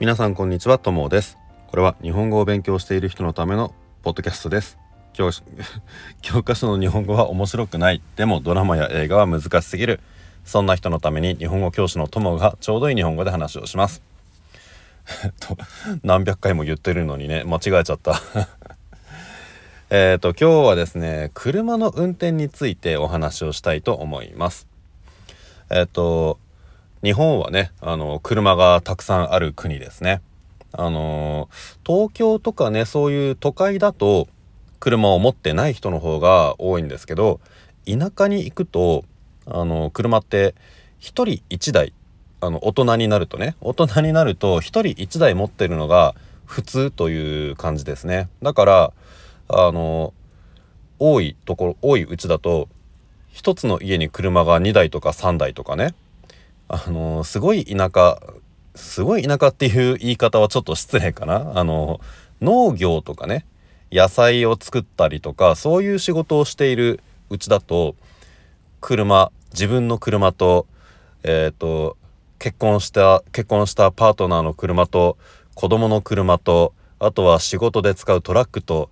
皆さんこんにちはともです。これは日本語を勉強している人のためのポッドキャストです。教 教科書の日本語は面白くない。でもドラマや映画は難しすぎる。そんな人のために日本語教師の友がちょうどいい日本語で話をします。と何百回も言ってるのにね間違えちゃった。えっと今日はですね車の運転についてお話をしたいと思います。えっ、と日本はね、あの、車がたくさんある国ですね。あの、東京とかね、そういう都会だと、車を持ってない人の方が多いんですけど、田舎に行くと、あの、車って1人1台、あの、大人になるとね、大人になると1人1台持ってるのが普通という感じですね。だから、あの、多いところ、多いうちだと、1つの家に車が2台とか3台とかね、あのすごい田舎すごい田舎っていう言い方はちょっと失礼かなあの農業とかね野菜を作ったりとかそういう仕事をしているうちだと車自分の車とえっ、ー、と結婚した結婚したパートナーの車と子供の車とあとは仕事で使うトラックと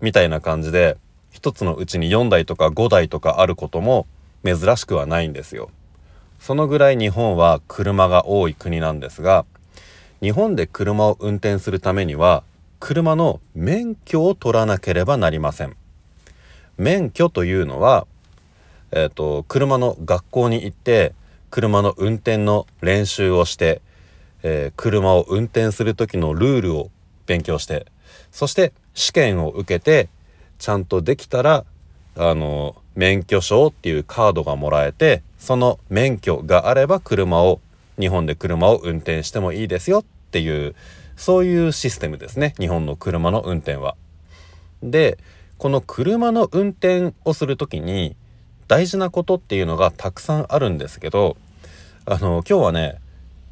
みたいな感じで一つのうちに4台とか5台とかあることも珍しくはないんですよ。そのぐらい日本は車が多い国なんですが日本で車を運転するためには車の免許を取らなければなりません。免許というのは、えーと、車の学校に行って車の運転の練習をして、えー、車を運転する時のルールを勉強してそして試験を受けてちゃんとできたらあの免許証っていうカードがもらえてその免許があれば車を日本で車を運転してもいいですよっていうそういうシステムですね日本の車の運転は。でこの車の運転をする時に大事なことっていうのがたくさんあるんですけどあの今日はね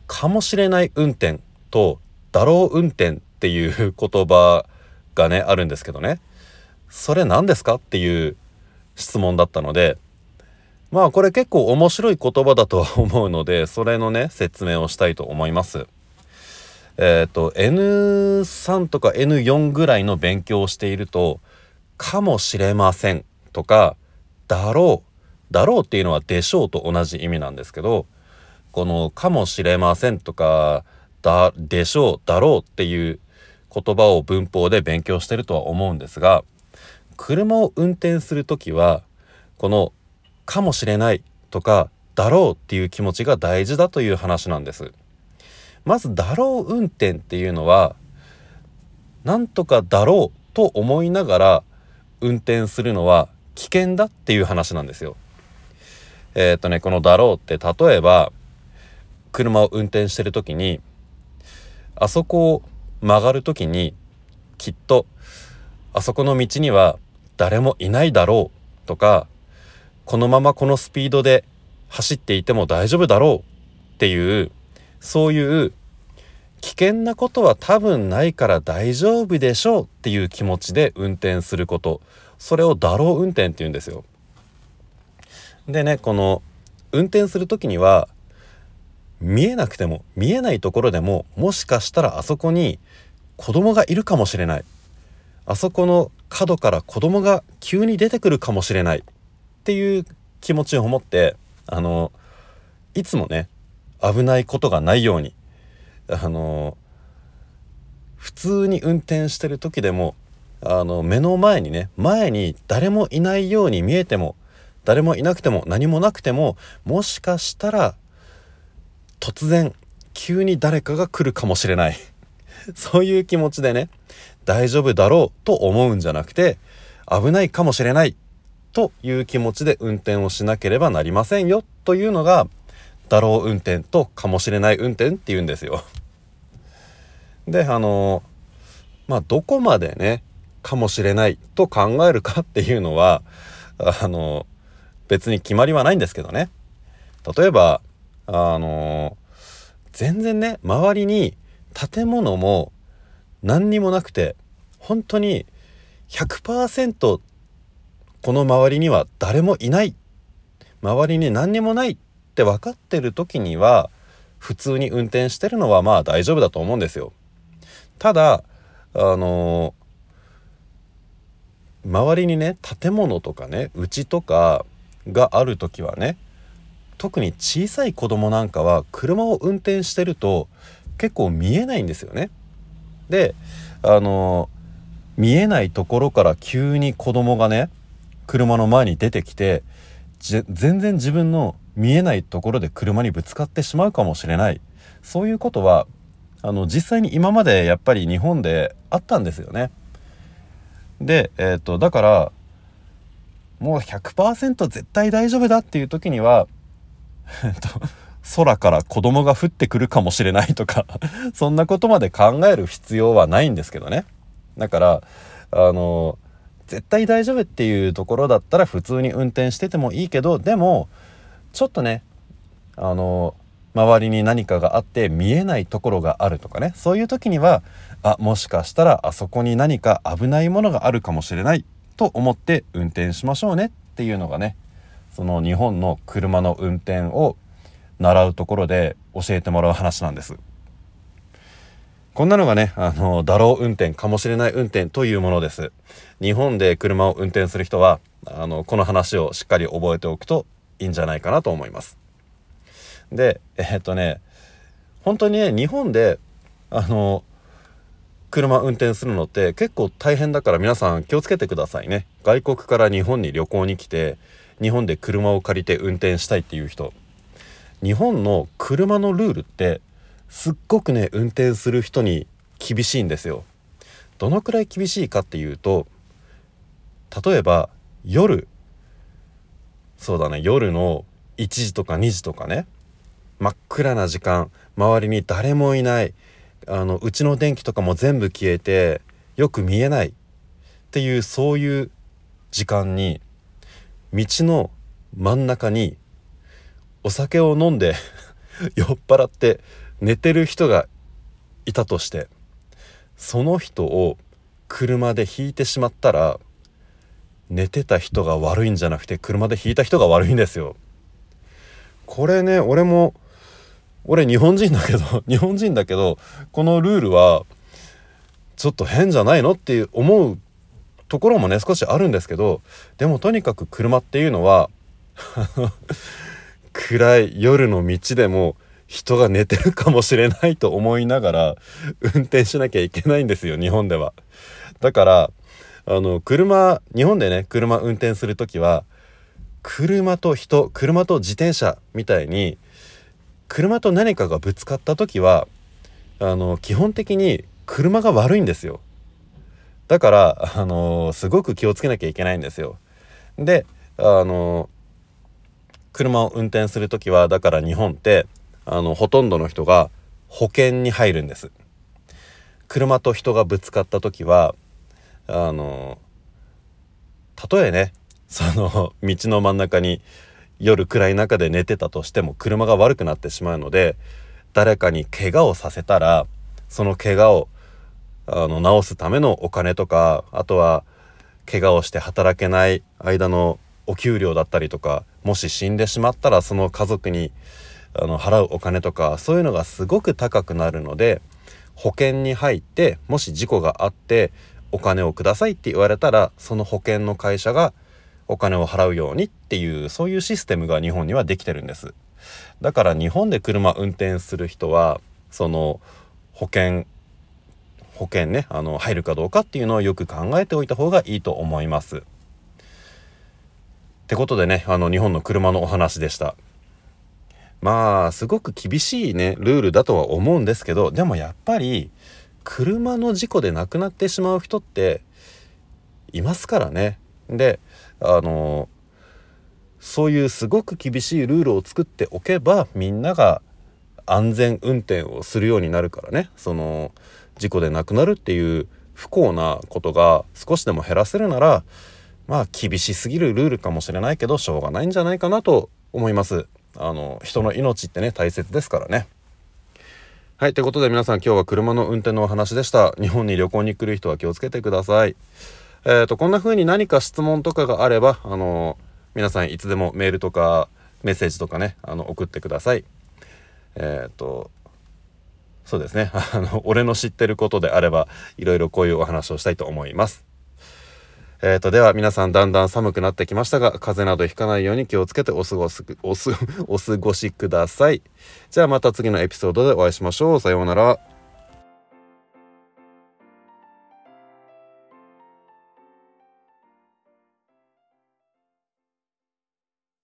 かもしれない運転とだろう運転っていう言葉がねあるんですけどねそれ何ですかっていう質問だったのでまあこれ結構面白い言葉だとは思うのでそれのね説明をしたいと思います。えっ、ー、と N3 とか N4 ぐらいの勉強をしていると「かもしれません」とか「だろう」「だろう」っていうのは「でしょう」と同じ意味なんですけどこの「かもしれません」とか「だでしょう」「だろう」っていう言葉を文法で勉強してるとは思うんですが車を運転する時はこのかもしれないとかだろうっていう気持ちが大事だという話なんです。まずだろう運転っていうのはなんとかだろうと思いながら運転するのは危険だっていう話なんですよ。えー、っとねこのだろうって例えば車を運転してる時にあそこを曲がる時にきっとあそこの道には誰もいないだろうとかこのままこのスピードで走っていても大丈夫だろうっていうそういう危険なことは多分ないから大丈夫でしょうっていう気持ちで運転すること。それをだろう運転って言うんですよ。でねこの運転する時には見えなくても見えないところでももしかしたらあそこに子供がいるかもしれない。あそこの角から子供が急に出てくるかもしれない。っていう気持ちを持ってあのいつもね危ないことがないようにあの普通に運転してる時でもあの目の前にね前に誰もいないように見えても誰もいなくても何もなくてももしかしたら突然急に誰かが来るかもしれない。そういう気持ちでね大丈夫だろうと思うんじゃなくて危ないかもしれないという気持ちで運転をしなければなりませんよというのがだろう運転とかもしれない運転っていうんですよ。であのまあどこまでねかもしれないと考えるかっていうのは あの別に決まりはないんですけどね例えばあの全然ね周りに建物も何にもなくて本当に100%この周りには誰もいない周りに何にもないって分かってる時には普通に運転してるのはまあ大丈夫だと思うんですよ。ただあの周りにね建物とかね家とかがある時はね特に小さい子供なんかは車を運転してると結構見えないんですよね。であの見えないところから急に子供がね車の前に出てきて全然自分の見えないところで車にぶつかってしまうかもしれないそういうことはあの実際に今までやっぱり日本であったんですよね。で、えーと、だからもう100%絶対大丈夫だっていう時には空から子供が降ってくるかもしれないとかそんなことまで考える必要はないんですけどね。だからあの絶対大丈夫っていうところだったら普通に運転しててもいいけどでもちょっとねあの周りに何かがあって見えないところがあるとかねそういう時にはあもしかしたらあそこに何か危ないものがあるかもしれないと思って運転しましょうねっていうのがねその日本の車の運転を習うところで教えてもらう話なんです。こんなのがね、あの、だろう運転、かもしれない運転というものです。日本で車を運転する人は、あの、この話をしっかり覚えておくといいんじゃないかなと思います。で、え、っとね、本当にね、日本で、あの、車運転するのって結構大変だから皆さん気をつけてくださいね。外国から日本に旅行に来て、日本で車を借りて運転したいっていう人。日本の車のルールってすっごくね運転する人に厳しいんですよ。どのくらい厳しいかっていうと例えば夜。そうだね夜の1時とか2時とかね。真っ暗な時間周りに誰もいない。あのうちの電気とかも全部消えてよく見えない。っていうそういう時間に道の真ん中にお酒を飲んで 酔っ払って寝てる人がいたとしてその人を車で引いてしまったら寝てた人が悪いんじゃなくて車で引いた人が悪いんですよ。これね俺も俺日本人だけど 日本人だけどこのルールはちょっと変じゃないのって思うところもね少しあるんですけどでもとにかく車っていうのは 暗い夜の道でも人が寝てるかもしれないと思いながら運転しなきゃいけないんですよ日本では。だからあの車日本でね車運転する時は車と人車と自転車みたいに車と何かがぶつかった時はあの基本的に車が悪いんですよ。だからあのすごく気をつけなきゃいけないんですよ。であの車を運転する時はだから日本ってあのほとんどの人が保険に入るんです。車と人がぶつかった時はあのたとえねその道の真ん中に夜暗い中で寝てたとしても車が悪くなってしまうので誰かに怪我をさせたらその怪我をあの治すためのお金とかあとは怪我をして働けない間のお給料だったりとかもし死んでしまったらその家族にあの払うお金とかそういうのがすごく高くなるので保険に入ってもし事故があってお金をくださいって言われたらその保険の会社がお金を払うようにっていうそういうシステムが日本にはできてるんです。だから日本で車運転する人はその保険保険ねあの入るかどうかっていうのをよく考えておいた方がいいと思います。ってことでねあの日本の車のお話でした。まあすごく厳しいねルールだとは思うんですけどでもやっぱり車の事故で亡くなってしまう人っていますからね。であのそういうすごく厳しいルールを作っておけばみんなが安全運転をするようになるからねその事故で亡くなるっていう不幸なことが少しでも減らせるならまあ厳しすぎるルールかもしれないけどしょうがないんじゃないかなと思います。あの人の命ってね大切ですからね。はいということで皆さん今日は車の運転のお話でした。日本に旅行に来る人は気をつけてください。えーと、こんな風に何か質問とかがあればあの皆さんいつでもメールとかメッセージとかねあの送ってください。えっ、とそうですね。あの俺の知ってることであればいろいろこういうお話をしたいと思います。えーと、では皆さんだんだん寒くなってきましたが風邪などひかないように気をつけてお過ごしお過ごしください。じゃあまた次のエピソードでお会いしましょう。さようなら。